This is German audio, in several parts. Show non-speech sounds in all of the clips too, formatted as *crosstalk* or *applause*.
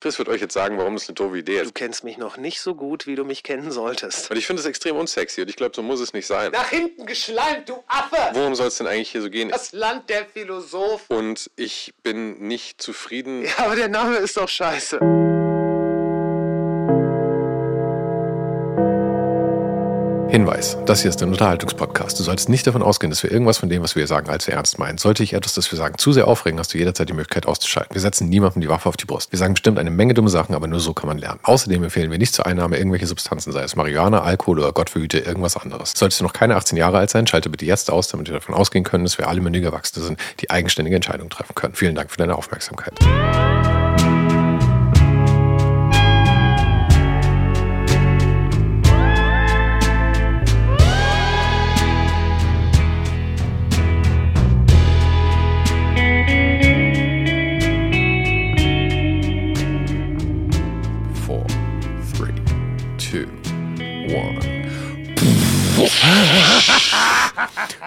Chris wird euch jetzt sagen, warum das eine doofe Idee Du ist. kennst mich noch nicht so gut, wie du mich kennen solltest. Und ich finde es extrem unsexy und ich glaube, so muss es nicht sein. Nach hinten geschleimt, du Affe! Worum soll es denn eigentlich hier so gehen? Das Land der Philosophen. Und ich bin nicht zufrieden. Ja, aber der Name ist doch scheiße. Hinweis, das hier ist ein Unterhaltungspodcast. Du solltest nicht davon ausgehen, dass wir irgendwas von dem, was wir sagen, allzu ernst meinen. Sollte ich etwas, das wir sagen, zu sehr aufregen, hast du jederzeit die Möglichkeit auszuschalten. Wir setzen niemandem die Waffe auf die Brust. Wir sagen bestimmt eine Menge dumme Sachen, aber nur so kann man lernen. Außerdem empfehlen wir nicht zur Einnahme irgendwelche Substanzen, sei es Marihuana, Alkohol oder Gott verhüte irgendwas anderes. Solltest du noch keine 18 Jahre alt sein, schalte bitte jetzt aus, damit wir davon ausgehen können, dass wir alle mündige Erwachsene sind, die eigenständige Entscheidungen treffen können. Vielen Dank für deine Aufmerksamkeit.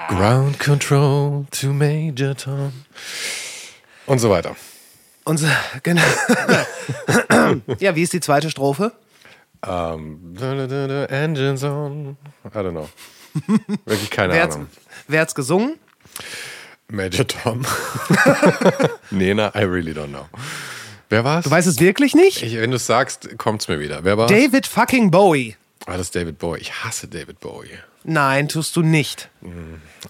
Ground Control to Major Tom. Und so weiter. Und genau. ja, wie ist die zweite Strophe? Um, da, da, da, da, engines on. I don't know. Wirklich keine Wer Ahnung. wer hat's gesungen? Major Tom. *laughs* Nena, I really don't know. Wer war's? Du weißt es wirklich nicht? ich, wenn du es sagst, kommt's mir wieder. Wer war's? David fucking Bowie. Ah, das ist David Bowie. Ich hasse David Bowie. Nein, tust du nicht.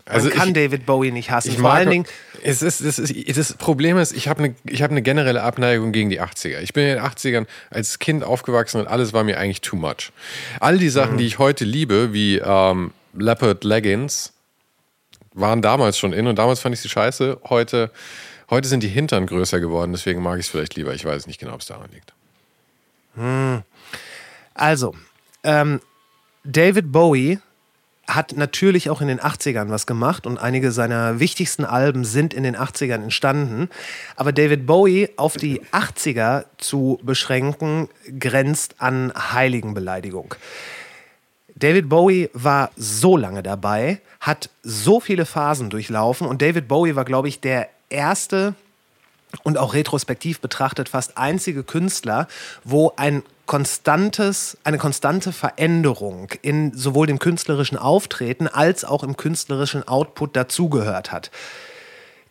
Also Man kann ich, David Bowie nicht hassen. ich Vor mag, allen Dingen, es ist, es ist, das Problem ist, ich habe eine hab eine generelle Abneigung gegen die 80er. Ich bin in den 80ern als Kind aufgewachsen und alles war mir eigentlich too much. All die Sachen, die ich heute liebe, wie ähm, Leopard Leggings, waren damals schon in und damals fand ich sie scheiße. Heute, heute sind die Hintern größer geworden, deswegen mag ich es vielleicht lieber. Ich weiß nicht genau, ob es daran liegt. also, ähm, David Bowie hat natürlich auch in den 80ern was gemacht und einige seiner wichtigsten Alben sind in den 80ern entstanden. Aber David Bowie auf die 80er zu beschränken, grenzt an Heiligenbeleidigung. David Bowie war so lange dabei, hat so viele Phasen durchlaufen und David Bowie war, glaube ich, der erste und auch retrospektiv betrachtet fast einzige Künstler, wo ein konstantes, eine konstante Veränderung in sowohl dem künstlerischen Auftreten als auch im künstlerischen Output dazugehört hat.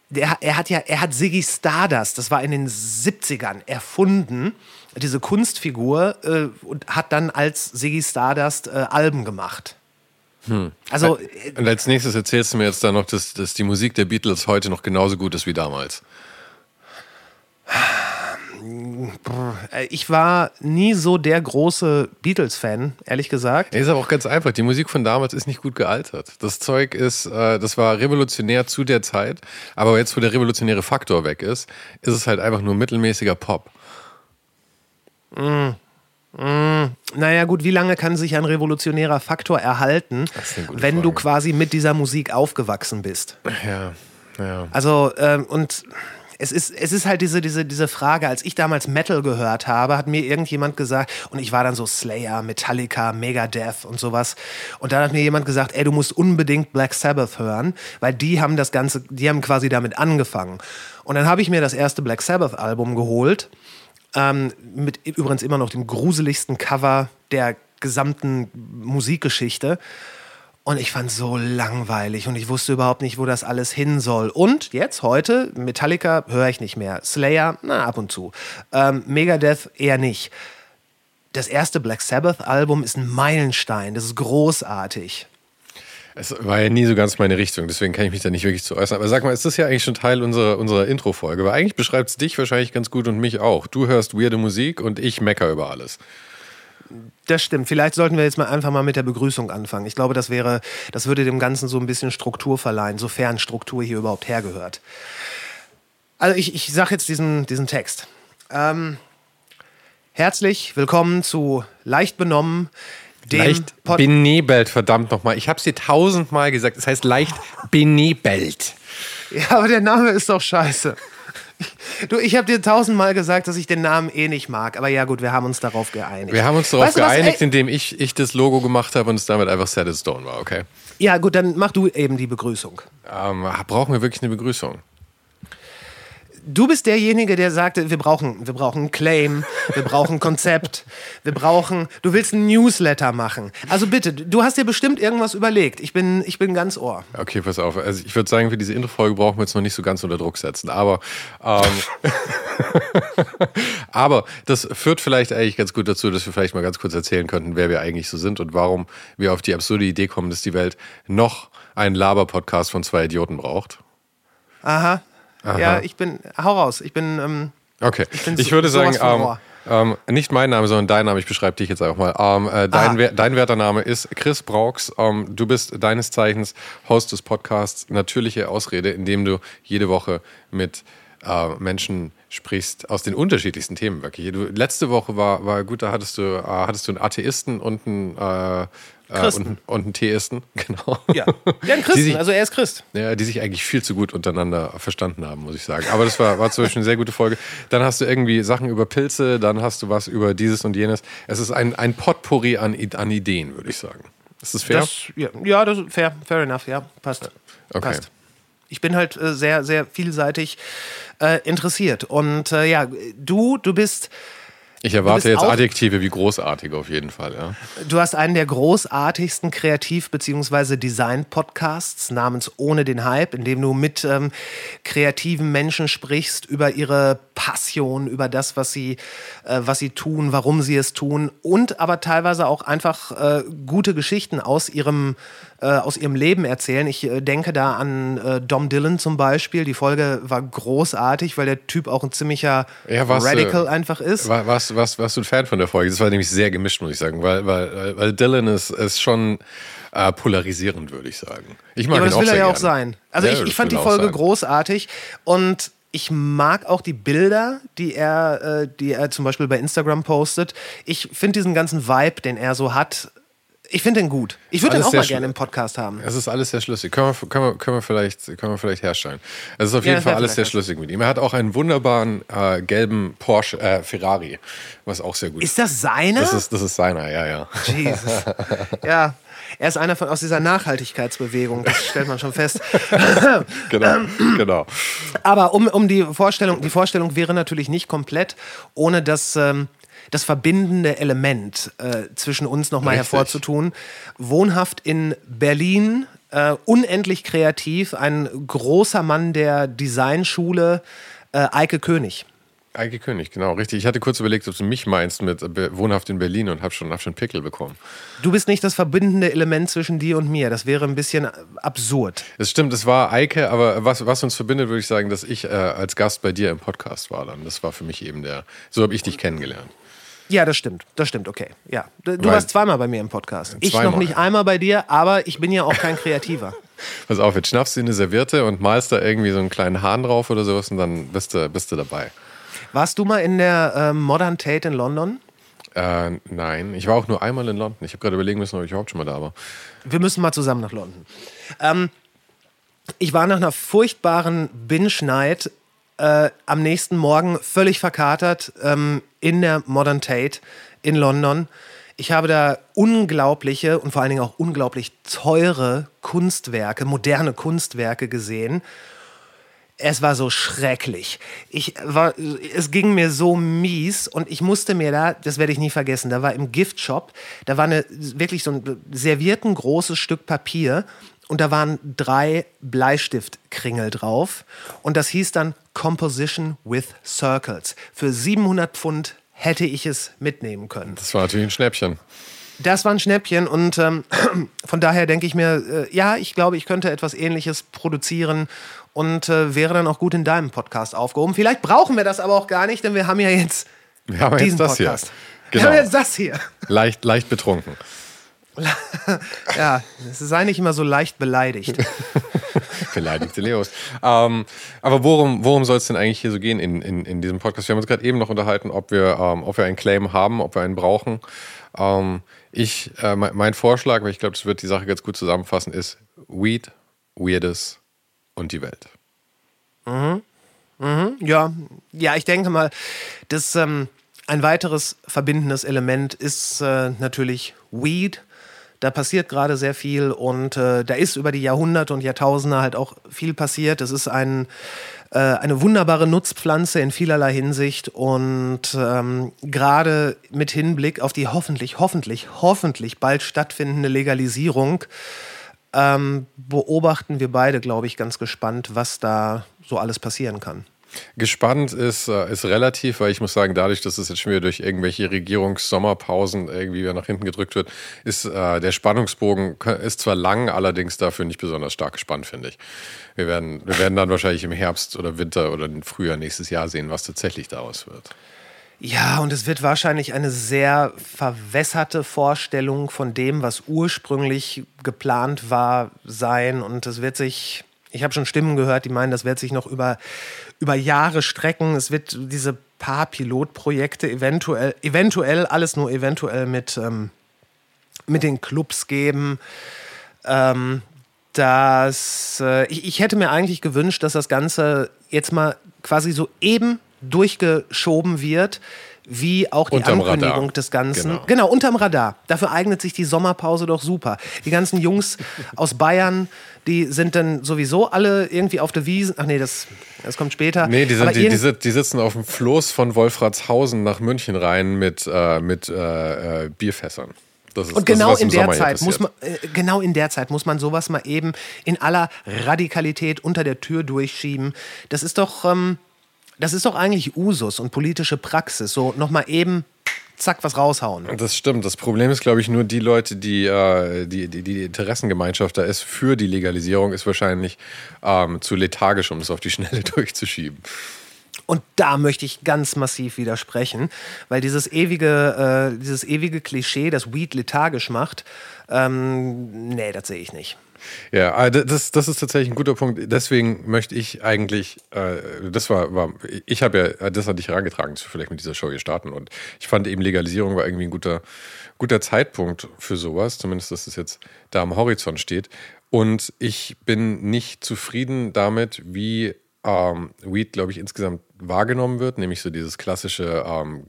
Der, er hat ja, er hat Ziggy Stardust, das war in den 70ern, erfunden, diese Kunstfigur, äh, und hat dann als Ziggy Stardust äh, Alben gemacht. Also, äh, Und als nächstes erzählst du mir jetzt dann noch, dass, dass die Musik der Beatles heute noch genauso gut ist wie damals. Äh, ich war nie so der große Beatles-Fan, ehrlich gesagt. Ist aber auch ganz einfach. Die Musik von damals ist nicht gut gealtert. Das Zeug ist, äh, das war revolutionär zu der Zeit, aber jetzt, wo der revolutionäre Faktor weg ist, ist es halt einfach nur mittelmäßiger Pop. Naja, gut, wie lange kann sich ein revolutionärer Faktor erhalten, wenn du Frage. quasi mit dieser Musik aufgewachsen bist? Ja, ja. Also, ähm, und es ist, es ist halt diese, diese, diese Frage, als ich damals Metal gehört habe, hat mir irgendjemand gesagt, und ich war dann so Slayer, Metallica, Megadeth und sowas. Und dann hat mir jemand gesagt, ey, du musst unbedingt Black Sabbath hören, weil die haben das Ganze, die haben quasi damit angefangen. Und dann habe ich mir das erste Black Sabbath-Album geholt. Ähm, mit übrigens immer noch dem gruseligsten Cover der gesamten Musikgeschichte. Und ich fand so langweilig und ich wusste überhaupt nicht, wo das alles hin soll. Und jetzt, heute, Metallica höre ich nicht mehr. Slayer, na, ab und zu. Ähm, Megadeth eher nicht. Das erste Black Sabbath-Album ist ein Meilenstein. Das ist großartig. Es war ja nie so ganz meine Richtung, deswegen kann ich mich da nicht wirklich zu äußern. Aber sag mal, ist das ja eigentlich schon Teil unserer, unserer Intro-Folge? Weil eigentlich beschreibt es dich wahrscheinlich ganz gut und mich auch. Du hörst weirde Musik und ich mecker über alles. Das stimmt. Vielleicht sollten wir jetzt mal einfach mal mit der Begrüßung anfangen. Ich glaube, das wäre, das würde dem Ganzen so ein bisschen Struktur verleihen, sofern Struktur hier überhaupt hergehört. Also ich, ich sage jetzt diesen, diesen Text. Ähm, herzlich willkommen zu Leicht benommen, dem leicht Pod benebelt, verdammt nochmal. Ich habe es dir tausendmal gesagt. Es heißt leicht *laughs* benebelt. Ja, aber der Name ist doch scheiße. Du, ich habe dir tausendmal gesagt, dass ich den Namen eh nicht mag. Aber ja, gut, wir haben uns darauf geeinigt. Wir haben uns darauf Weißt du was, geeinigt, ey? indem ich, ich das Logo gemacht habe und es damit einfach in Stone war, okay? Ja, gut, dann mach du eben die Begrüßung. Ähm, brauchen wir wirklich eine Begrüßung? Du bist derjenige, der sagte, wir brauchen, wir brauchen einen Claim, wir brauchen ein Konzept, wir brauchen, du willst ein Newsletter machen. Also bitte, du hast dir bestimmt irgendwas überlegt. Ich bin, ich bin ganz ohr. Okay, pass auf. Also ich würde sagen, für diese Intro-Folge brauchen wir jetzt noch nicht so ganz unter Druck setzen. Aber, ähm, *laughs* aber das führt vielleicht eigentlich ganz gut dazu, dass wir vielleicht mal ganz kurz erzählen könnten, wer wir eigentlich so sind und warum wir auf die absurde Idee kommen, dass die Welt noch einen Laber-Podcast von zwei Idioten braucht. Aha. Aha. Ja, ich bin, hau raus. Ich bin, ähm, Okay, ich, ich so, würde sagen, ähm, ähm, nicht mein Name, sondern dein Name. Ich beschreibe dich jetzt einfach mal. Ähm, äh, dein, wer, dein werter Name ist Chris Brauks. Ähm, du bist deines Zeichens Host des Podcasts Natürliche Ausrede, in dem du jede Woche mit äh, Menschen sprichst aus den unterschiedlichsten Themen wirklich. Du, letzte Woche war, war gut, da hattest du, äh, hattest du einen Atheisten und einen äh, äh, und, und einen Theisten, *laughs* genau. Ja, ja ein Christen, sich, also er ist Christ. Ja, die sich eigentlich viel zu gut untereinander verstanden haben, muss ich sagen. Aber das war, war zum Beispiel eine sehr gute Folge. Dann hast du irgendwie Sachen über Pilze, dann hast du was über dieses und jenes. Es ist ein, ein Potpourri an, an Ideen, würde ich sagen. Ist das fair? Das, ja, ja, das ist fair, fair enough, ja, passt. Okay. Passt. Ich bin halt äh, sehr, sehr vielseitig äh, interessiert. Und äh, ja, du, du bist ich erwarte jetzt Adjektive wie großartig auf jeden Fall. Ja. Du hast einen der großartigsten Kreativ- bzw. Design-Podcasts namens Ohne den Hype, in dem du mit ähm, kreativen Menschen sprichst über ihre Passion, über das, was sie, äh, was sie tun, warum sie es tun und aber teilweise auch einfach äh, gute Geschichten aus ihrem äh, aus ihrem Leben erzählen. Ich äh, denke da an äh, Dom Dillon zum Beispiel. Die Folge war großartig, weil der Typ auch ein ziemlicher ja, was, Radical einfach ist. War, warst, warst, warst du ein Fan von der Folge? Das war nämlich sehr gemischt, muss ich sagen, weil, weil, weil Dylan ist, ist schon äh, polarisierend, würde ich sagen. Ich mag ja, aber das will er ja auch sein. Also ja, ich, ich fand die Folge großartig und ich mag auch die Bilder, die er, äh, die er zum Beispiel bei Instagram postet. Ich finde diesen ganzen Vibe, den er so hat, ich finde den gut. Ich würde den auch mal gerne im Podcast haben. Es ist alles sehr schlüssig. Können wir, können wir, können wir, vielleicht, können wir vielleicht herstellen. Es ist auf jeden ja, Fall alles sehr schlüssig mit ihm. Er hat auch einen wunderbaren äh, gelben Porsche, äh, Ferrari, was auch sehr gut ist. Ist das seiner? Das ist, das ist seiner, ja, ja. Jesus. *laughs* Ja. Er ist einer von, aus dieser Nachhaltigkeitsbewegung, das stellt man schon fest. *laughs* genau, genau. Aber um, um die Vorstellung, die Vorstellung wäre natürlich nicht komplett, ohne dass ähm, das verbindende Element äh, zwischen uns nochmal hervorzutun. Wohnhaft in Berlin, äh, unendlich kreativ, ein großer Mann der Designschule, äh, Eike König. Eike König, genau, richtig. Ich hatte kurz überlegt, ob du mich meinst mit äh, Wohnhaft in Berlin und hab schon, hab schon Pickel bekommen. Du bist nicht das verbindende Element zwischen dir und mir. Das wäre ein bisschen absurd. Es stimmt, es war Eike, aber was, was uns verbindet, würde ich sagen, dass ich äh, als Gast bei dir im Podcast war dann. Das war für mich eben der, so habe ich dich kennengelernt. Ja, das stimmt. Das stimmt, okay. Ja. Du Weil, warst zweimal bei mir im Podcast. Ich noch nicht einmal bei dir, aber ich bin ja auch kein Kreativer. *laughs* Pass auf, jetzt schnappst du eine Serviette und malst da irgendwie so einen kleinen Hahn drauf oder sowas und dann bist du, bist du dabei. Warst du mal in der äh, Modern Tate in London? Äh, nein, ich war auch nur einmal in London. Ich habe gerade überlegen müssen, ob ich überhaupt schon mal da war. Wir müssen mal zusammen nach London. Ähm, ich war nach einer furchtbaren Binge-Night äh, am nächsten Morgen völlig verkatert ähm, in der Modern Tate in London. Ich habe da unglaubliche und vor allen Dingen auch unglaublich teure Kunstwerke, moderne Kunstwerke gesehen. Es war so schrecklich. Ich war, es ging mir so mies und ich musste mir da, das werde ich nie vergessen, da war im Giftshop, da war eine, wirklich so ein servierten großes Stück Papier und da waren drei Bleistiftkringel drauf und das hieß dann Composition with Circles. Für 700 Pfund hätte ich es mitnehmen können. Das war natürlich ein Schnäppchen. Das war ein Schnäppchen und ähm, *clears throat* von daher denke ich mir, äh, ja, ich glaube, ich könnte etwas Ähnliches produzieren und äh, wäre dann auch gut in deinem Podcast aufgehoben. Vielleicht brauchen wir das aber auch gar nicht, denn wir haben ja jetzt wir haben diesen jetzt das Podcast. Hier. Genau. Wir haben jetzt das hier. Leicht, leicht betrunken. *laughs* ja, sei nicht immer so leicht beleidigt. *laughs* Beleidigte Leos. Ähm, aber worum, worum soll es denn eigentlich hier so gehen in, in, in diesem Podcast? Wir haben uns gerade eben noch unterhalten, ob wir, ähm, ob wir einen Claim haben, ob wir einen brauchen. Ähm, ich, äh, mein Vorschlag, weil ich glaube, das wird die Sache ganz gut zusammenfassen, ist Weed, Weirdes und die Welt. Mhm. Mhm. Ja. ja, ich denke mal, dass ähm, ein weiteres verbindendes Element ist äh, natürlich Weed Da passiert gerade sehr viel und äh, da ist über die Jahrhunderte und Jahrtausende halt auch viel passiert. Es ist ein, äh, eine wunderbare Nutzpflanze in vielerlei Hinsicht und ähm, gerade mit Hinblick auf die hoffentlich, hoffentlich, hoffentlich bald stattfindende Legalisierung ähm, beobachten wir beide, glaube ich, ganz gespannt, was da so alles passieren kann. Gespannt ist, äh, ist relativ, weil ich muss sagen, dadurch, dass es jetzt schon wieder durch irgendwelche Regierungssommerpausen irgendwie nach hinten gedrückt wird, ist äh, der Spannungsbogen ist zwar lang, allerdings dafür nicht besonders stark gespannt, finde ich. Wir werden, wir werden dann wahrscheinlich im Herbst oder Winter oder im Frühjahr nächstes Jahr sehen, was tatsächlich daraus wird. Ja, und es wird wahrscheinlich eine sehr verwässerte Vorstellung von dem, was ursprünglich geplant war, sein. Und es wird sich, ich habe schon Stimmen gehört, die meinen, das wird sich noch über, über Jahre strecken. Es wird diese paar Pilotprojekte eventuell, eventuell, alles nur eventuell mit, ähm, mit den Clubs geben. Ähm, dass äh, ich, ich hätte mir eigentlich gewünscht, dass das Ganze jetzt mal quasi so eben durchgeschoben wird, wie auch die unterm Ankündigung Radar. des Ganzen. Genau. genau, unterm Radar. Dafür eignet sich die Sommerpause doch super. Die ganzen Jungs *laughs* aus Bayern, die sind dann sowieso alle irgendwie auf der Wiese. Ach nee, das, das kommt später. Nee, die, sind, die, die, die, sitzen auf dem Floß von Wolfratshausen nach München rein mit, äh, mit äh, äh Bierfässern. Ist, und genau in der Zeit muss man äh, genau in der Zeit muss man sowas mal eben in aller Radikalität unter der Tür durchschieben. Das ist doch ähm, das ist doch eigentlich Usus und politische Praxis. So nochmal eben zack, was raushauen. Das stimmt. Das Problem ist, glaube ich, nur die Leute, die, äh, die, die, die, Interessengemeinschaft da ist für die Legalisierung, ist wahrscheinlich ähm, zu lethargisch, um es auf die Schnelle *laughs* durchzuschieben. Und da möchte ich ganz massiv widersprechen, weil dieses ewige, äh, dieses ewige Klischee, das Weed lethargisch macht, ähm, nee, das sehe ich nicht. Ja, äh, das, das ist tatsächlich ein guter Punkt. Deswegen möchte ich eigentlich, äh, das war, war ich habe ja, das hatte ich herangetragen, dass wir vielleicht mit dieser Show hier starten. Und ich fand eben Legalisierung war irgendwie ein guter, guter Zeitpunkt für sowas, zumindest, dass es jetzt da am Horizont steht. Und ich bin nicht zufrieden damit, wie ähm, Weed, glaube ich, insgesamt wahrgenommen wird, nämlich so dieses klassische ähm,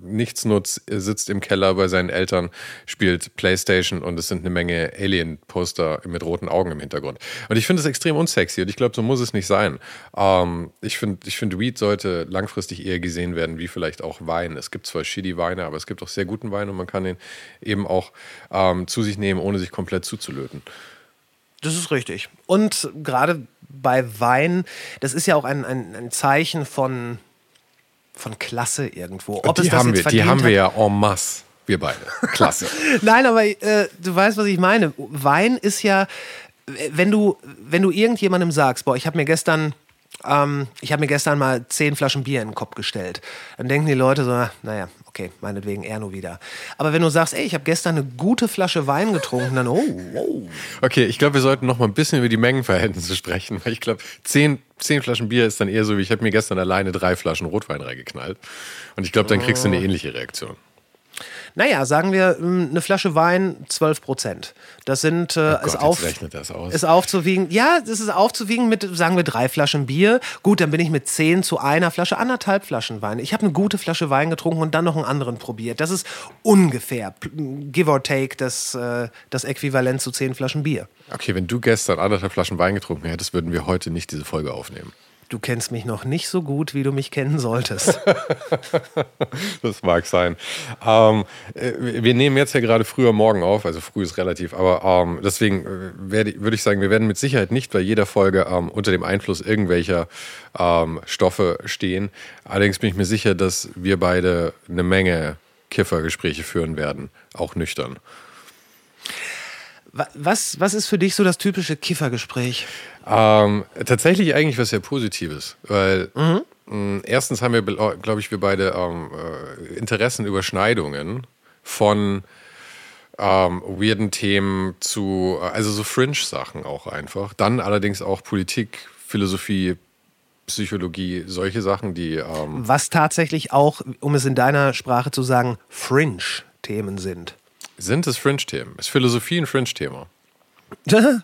Nichtsnutz, sitzt im Keller bei seinen Eltern, spielt Playstation und es sind eine Menge Alien-Poster mit roten Augen im Hintergrund. Und ich finde es extrem unsexy und ich glaube, so muss es nicht sein. Ähm, ich finde, ich find, Weed sollte langfristig eher gesehen werden wie vielleicht auch Wein. Es gibt zwar shitty Weine, aber es gibt auch sehr guten Wein und man kann den eben auch ähm, zu sich nehmen, ohne sich komplett zuzulöten. Das ist richtig. Und gerade bei Wein, das ist ja auch ein, ein, ein Zeichen von von Klasse irgendwo. Ob die haben wir, die haben wir ja en masse. Wir beide. Klasse. *laughs* Nein, aber äh, du weißt, was ich meine. Wein ist ja, wenn du, wenn du irgendjemandem sagst, boah, ich habe mir gestern ähm, ich habe mir gestern mal zehn Flaschen Bier in den Kopf gestellt. Dann denken die Leute so, naja, okay, meinetwegen er nur wieder. Aber wenn du sagst, ey, ich habe gestern eine gute Flasche Wein getrunken, dann, oh, wow. Okay, ich glaube, wir sollten noch mal ein bisschen über die Mengenverhältnisse sprechen. Weil ich glaube, zehn, zehn Flaschen Bier ist dann eher so, wie ich habe mir gestern alleine drei Flaschen Rotwein reingeknallt. Und ich glaube, dann kriegst du eine ähnliche Reaktion. Naja, sagen wir hm, eine Flasche Wein 12 Prozent. Das sind äh, oh Gott, ist, auf, das ist aufzuwiegen. Ja, das ist aufzuwiegen mit, sagen wir, drei Flaschen Bier. Gut, dann bin ich mit 10 zu einer Flasche, anderthalb Flaschen Wein. Ich habe eine gute Flasche Wein getrunken und dann noch einen anderen probiert. Das ist ungefähr, give or take, das, äh, das Äquivalent zu 10 Flaschen Bier. Okay, wenn du gestern anderthalb Flaschen Wein getrunken hättest, würden wir heute nicht diese Folge aufnehmen. Du kennst mich noch nicht so gut, wie du mich kennen solltest. *laughs* das mag sein. Ähm, äh, wir nehmen jetzt ja gerade früher morgen auf, also früh ist relativ, aber ähm, deswegen äh, würde ich sagen, wir werden mit Sicherheit nicht bei jeder Folge ähm, unter dem Einfluss irgendwelcher ähm, Stoffe stehen. Allerdings bin ich mir sicher, dass wir beide eine Menge Kiffergespräche führen werden, auch nüchtern. Was, was ist für dich so das typische Kiffergespräch? Ähm, tatsächlich eigentlich was sehr Positives, weil mhm. mh, erstens haben wir, glaube ich, wir beide ähm, äh, Interessenüberschneidungen von ähm, weirden Themen zu, also so Fringe-Sachen auch einfach. Dann allerdings auch Politik, Philosophie, Psychologie, solche Sachen, die. Ähm Was tatsächlich auch, um es in deiner Sprache zu sagen, Fringe-Themen sind. Sind es Fringe-Themen? Ist Philosophie ein Fringe-Thema? *laughs*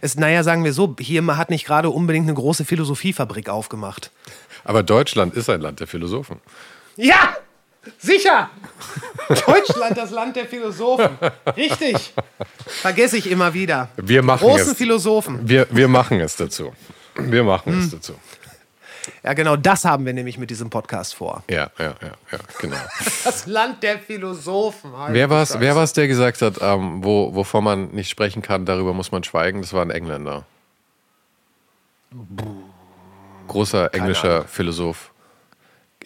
es, naja, sagen wir so, hier hat nicht gerade unbedingt eine große Philosophiefabrik aufgemacht. Aber Deutschland ist ein Land der Philosophen. Ja! Sicher! *laughs* Deutschland, das Land der Philosophen. Richtig. Vergesse ich immer wieder. Wir machen Großen es. Philosophen. Wir, wir machen es dazu. Wir machen es dazu. Ja, genau das haben wir nämlich mit diesem Podcast vor. Ja, ja, ja, ja, genau. *laughs* Das Land der Philosophen. wer war es, wer war's, der gesagt hat, ähm, wo, wovon man nicht sprechen kann, darüber muss man schweigen? Das war ein Engländer. Großer englischer Philosoph.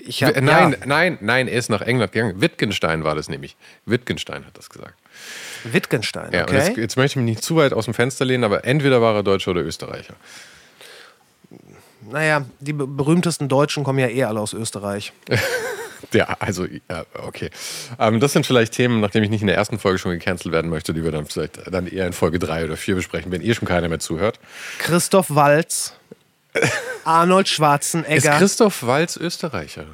Ich hab, nein, ja, nein, nein, er ist nach England gegangen. Wittgenstein war das nämlich. Wittgenstein hat das gesagt. Wittgenstein, Ja, und jetzt, okay. jetzt möchte ich mich nicht zu weit aus dem Fenster lehnen, aber entweder war er Deutscher oder Österreicher. Naja, die be- berühmtesten Deutschen kommen ja eh alle aus Österreich. *laughs* Ja, also, ja, okay. Ähm, das sind vielleicht Themen, nachdem ich nicht in der ersten Folge schon gecancelt werden möchte, die wir dann vielleicht dann eher in Folge 3 oder 4 besprechen, wenn eh schon keiner mehr zuhört. Christoph Walz, *laughs* Arnold Ist Schwarzenegger. Christoph Walz Österreicher?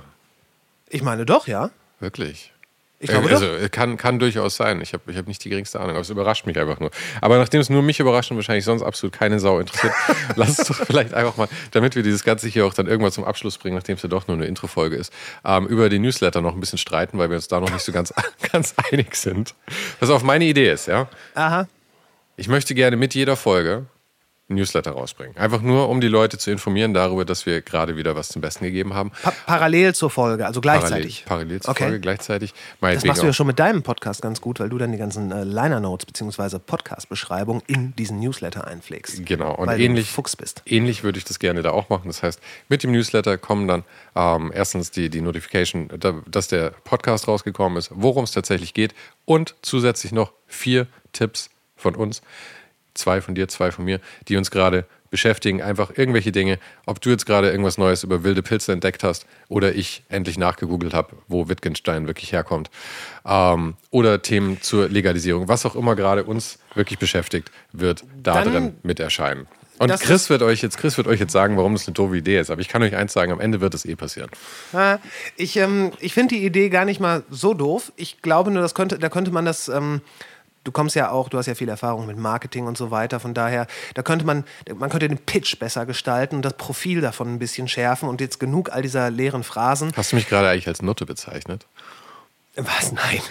ich meine doch, ja. Wirklich? Ich glaube Äh, also, kann, kann durchaus sein. Ich habe ich hab nicht die geringste Ahnung, aber es überrascht mich einfach nur. Aber nachdem es nur mich überrascht und wahrscheinlich sonst absolut keine Sau interessiert, *laughs* lass es doch vielleicht einfach mal, damit wir dieses Ganze hier auch dann irgendwann zum Abschluss bringen, nachdem es ja doch nur eine Introfolge ist, ähm, über die Newsletter noch ein bisschen streiten, weil wir uns da noch nicht so ganz, *laughs* ganz einig sind. Was auf meine Idee ist, ja. Aha. Ich möchte gerne mit jeder Folge Newsletter rausbringen. Einfach nur, um die Leute zu informieren darüber, dass wir gerade wieder was zum Besten gegeben haben. Pa parallel zur Folge, also gleichzeitig. Parallel, parallel zur Okay. Folge, gleichzeitig. Das machst du ja schon mit deinem Podcast ganz gut, weil du dann die ganzen äh, Liner Notes bzw. Podcast-Beschreibung in diesen Newsletter einpflegst. Genau, und weil ähnlich, du Fuchs bist. ähnlich würde ich das gerne da auch machen. Das heißt, mit dem Newsletter kommen dann ähm, erstens die, die Notification, da, dass der Podcast rausgekommen ist, worum es tatsächlich geht und zusätzlich noch vier Tipps von uns, zwei von dir, zwei von mir, die uns gerade beschäftigen. Einfach irgendwelche Dinge, ob du jetzt gerade irgendwas Neues über wilde Pilze entdeckt hast oder ich endlich nachgegoogelt habe, wo Wittgenstein wirklich herkommt. Ähm, oder Themen zur Legalisierung, was auch immer gerade uns wirklich beschäftigt, wird da Dann- drin mit erscheinen. Und Das Chris wird, euch jetzt, Chris wird euch jetzt sagen, warum das eine doofe Idee ist. Aber ich kann euch eins sagen, am Ende wird es eh passieren. Ich, ähm, ich finde die Idee gar nicht mal so doof. Ich glaube nur, das könnte, da könnte man das. Ähm, du kommst ja auch, du hast ja viel Erfahrung mit Marketing und so weiter. Von daher, da könnte man, man könnte den Pitch besser gestalten und das Profil davon ein bisschen schärfen und jetzt genug all dieser leeren Phrasen. Hast du mich gerade eigentlich als Nutte bezeichnet? Was? Nein. *laughs*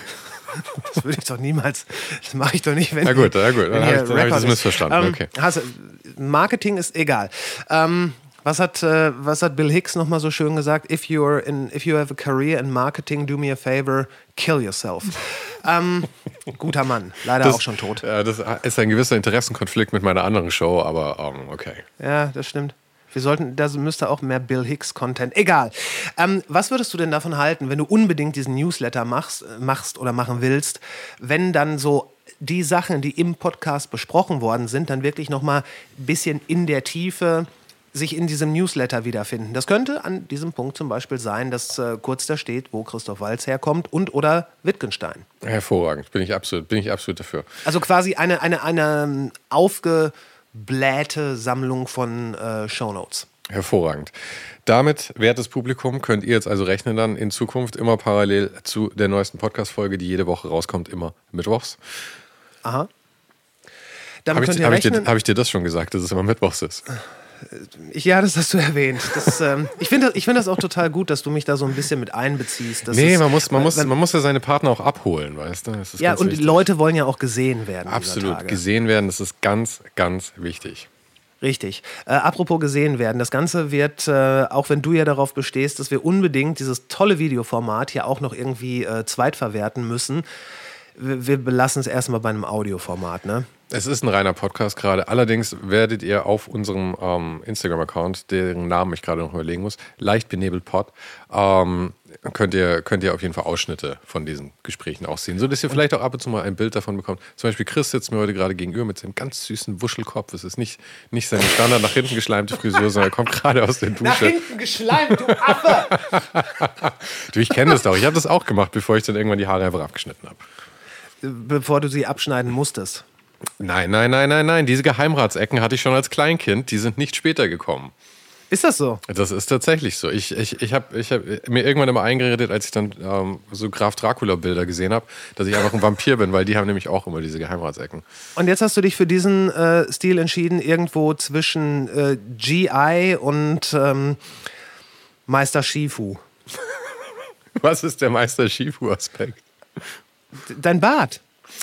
Das würde ich doch niemals. Das mache ich doch nicht, wenn. Na gut, na gut, dann habe ich- dann habe ich das missverstanden, Ähm, okay. hast, Marketing ist egal. Ähm, was hat, äh, was hat Bill Hicks nochmal so schön gesagt? If you, are in, if you have a career in marketing, do me a favor, kill yourself. Ähm, guter Mann, leider auch schon tot. Ja, das ist ein gewisser Interessenkonflikt mit meiner anderen Show, aber ähm, okay. Ja, das stimmt. Wir sollten, da müsste auch mehr Bill Hicks-Content. Egal. Ähm, was würdest du denn davon halten, wenn du unbedingt diesen Newsletter machst, äh, machst oder machen willst, wenn dann so die Sachen, die im Podcast besprochen worden sind, dann wirklich nochmal ein bisschen in der Tiefe sich in diesem Newsletter wiederfinden. Das könnte an diesem Punkt zum Beispiel sein, dass äh, kurz da steht, wo Christoph Walz herkommt und oder Wittgenstein. Hervorragend, bin ich absolut, bin ich absolut dafür. Also quasi eine, eine, eine ähm, aufgeblähte Sammlung von äh, Shownotes. Hervorragend. Damit, wertes Publikum, könnt ihr jetzt also rechnen dann in Zukunft immer parallel zu der neuesten Podcast-Folge, die jede Woche rauskommt, immer mittwochs. Aha. Damit Habe ich, hab ich, dir- hab ich dir das schon gesagt, dass es immer mittwochs ist? Ich, ja, das hast du erwähnt. Das, ähm, ich finde ich find das auch total gut, dass du mich da so ein bisschen mit einbeziehst. Das Nee, ist- man muss, man, muss, weil- man muss ja seine Partner auch abholen, weißt du? Ja, und wichtig. Leute wollen ja auch gesehen werden. Absolut, gesehen werden, das ist ganz, ganz wichtig. Richtig. Äh, apropos gesehen werden, das Ganze wird, äh, auch wenn du ja darauf bestehst, dass wir unbedingt dieses tolle Videoformat hier auch noch irgendwie äh, zweitverwerten müssen. Wir, belassen es erstmal bei einem Audioformat, ne? Es ist ein reiner Podcast gerade. Allerdings werdet ihr auf unserem ähm, Instagram-Account, deren Namen ich gerade noch überlegen muss, leicht benebelt Pod, ähm, könnt, ihr, könnt ihr auf jeden Fall Ausschnitte von diesen Gesprächen auch sehen, sodass ihr vielleicht auch ab und zu mal ein Bild davon bekommt. Zum Beispiel Chris sitzt mir heute gerade gegenüber mit seinem ganz süßen Wuschelkopf. Es ist nicht, nicht seine Standard nach hinten geschleimte Frisur, sondern er kommt gerade aus der Dusche. geschleimt, du Affe! *laughs* Du, ich kenne das doch. Ich habe das auch gemacht, bevor ich dann irgendwann die Haare einfach abgeschnitten habe. Bevor du sie abschneiden musstest. Nein, nein, nein, nein, nein. Diese Geheimratsecken hatte ich schon als Kleinkind. Die sind nicht später gekommen. Ist das so? Das ist tatsächlich so. Ich, ich, ich habe ich hab mir irgendwann immer eingeredet, als ich dann ähm, so Graf Dracula-Bilder gesehen habe, dass ich einfach ein Vampir bin, weil die haben nämlich auch immer diese Geheimratsecken. Und jetzt hast du dich für diesen äh, Stil entschieden, irgendwo zwischen äh, GI und ähm, Meister Shifu. *laughs* Was ist der Meister Shifu-Aspekt? Dein Bart.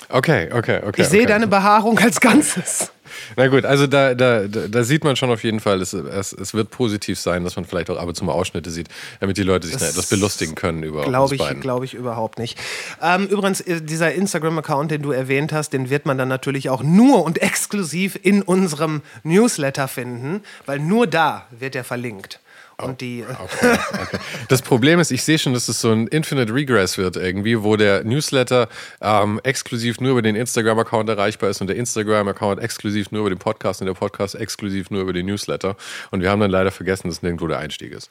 Okay, okay, okay. Ich sehe okay. deine Behaarung als Ganzes. *laughs* Na gut, also da, da, da, sieht man schon auf jeden Fall, es, es, es wird positiv sein, dass man vielleicht auch ab und zu mal Ausschnitte sieht, damit die Leute sich Das etwas belustigen können über Glaube ich, glaube ich überhaupt nicht. Ähm, übrigens, äh, dieser Instagram-Account, den du erwähnt hast, den wird man dann natürlich auch nur und exklusiv in unserem Newsletter finden, weil nur da wird er verlinkt. Und die, Okay, okay. Das Problem ist, ich sehe schon, dass es so ein Infinite Regress wird irgendwie, wo der Newsletter ähm, exklusiv nur über den Instagram-Account erreichbar ist und der Instagram-Account exklusiv nur über den Podcast und der Podcast exklusiv nur über den Newsletter. Und wir haben dann leider vergessen, dass nirgendwo der Einstieg ist.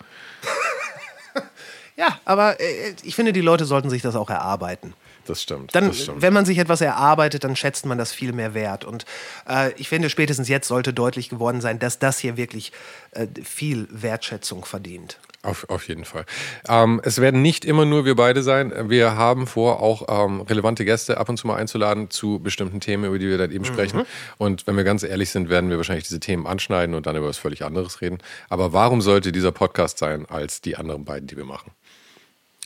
*laughs* ja, aber äh, ich finde, die Leute sollten sich das auch erarbeiten. Das stimmt. Dann, das stimmt. wenn man sich etwas erarbeitet, dann schätzt man das viel mehr wert. Und äh, ich finde, spätestens jetzt sollte deutlich geworden sein, dass das hier wirklich äh, viel Wertschätzung verdient. Auf, auf jeden Fall. Ähm, es werden nicht immer nur wir beide sein. Wir haben vor, auch ähm, relevante Gäste ab und zu mal einzuladen zu bestimmten Themen, über die wir dann eben sprechen. Und wenn wir ganz ehrlich sind, werden wir wahrscheinlich diese Themen anschneiden und dann über was völlig anderes reden. Aber warum sollte dieser Podcast sein als die anderen beiden, die wir machen?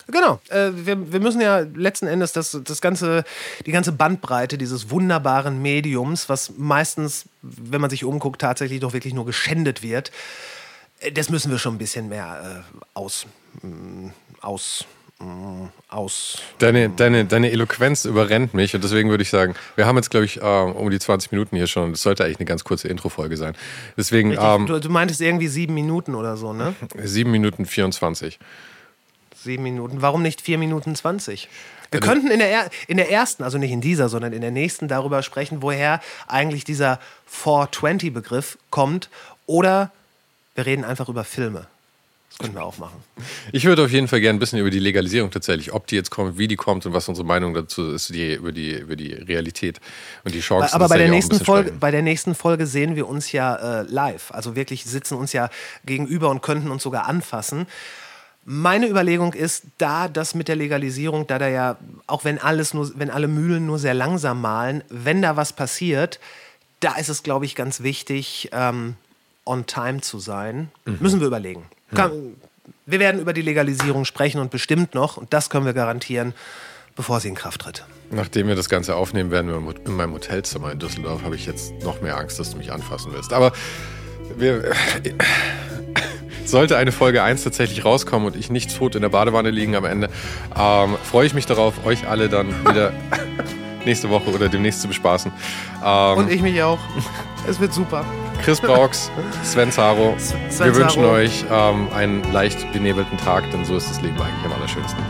Genau. Äh, wir, wir müssen ja letzten Endes das, das ganze, die ganze Bandbreite dieses wunderbaren Mediums, was meistens, wenn man sich umguckt, tatsächlich doch wirklich nur geschändet wird, äh, das müssen wir schon ein bisschen mehr äh, aus, mm, aus, mm, aus. Deine, deine, deine Eloquenz überrennt mich und deswegen würde ich sagen, wir haben jetzt, glaube ich, äh, um die 20 Minuten hier schon. Das sollte eigentlich eine ganz kurze Intro-Folge sein. Deswegen ähm, du, du meintest irgendwie sieben Minuten oder so, ne? 7 Minuten 24. Sieben Minuten. Warum nicht vier Minuten zwanzig? Wir könnten in der, er in der ersten, also nicht in dieser, sondern in der nächsten darüber sprechen, woher eigentlich dieser 420-Begriff kommt. Oder wir reden einfach über Filme. Das können wir auch machen. Ich würde auf jeden Fall gerne ein bisschen über die Legalisierung tatsächlich, ob die jetzt kommt, wie die kommt und was unsere Meinung dazu ist, die, über, die, über die Realität und die Chancen. Aber bei der, nächsten Folge, sprechen. bei der nächsten Folge sehen wir uns ja äh, live. Also wirklich sitzen uns ja gegenüber und könnten uns sogar anfassen. Meine Überlegung ist, da das mit der Legalisierung, da da ja, auch wenn alles nur, wenn alle Mühlen nur sehr langsam malen, wenn da was passiert, da ist es, glaube ich, ganz wichtig, ähm, on time zu sein. Mhm. Müssen wir überlegen. Kann, wir werden über die Legalisierung sprechen und bestimmt noch, und das können wir garantieren, bevor sie in Kraft tritt. Nachdem wir das Ganze aufnehmen werden wir in meinem Hotelzimmer in Düsseldorf, habe ich jetzt noch mehr Angst, dass du mich anfassen willst. Aber wir, sollte eine Folge 1 tatsächlich rauskommen und ich nicht tot in der Badewanne liegen am Ende, ähm, freue ich mich darauf, euch alle dann wieder *laughs* nächste Woche oder demnächst zu bespaßen. Ähm, Und ich mich auch. Es wird super. Chris Brauchs, Sven Zaro, Sven wir wünschen Zaro. euch ähm, einen leicht benebelten Tag, denn so ist das Leben eigentlich am allerschönsten.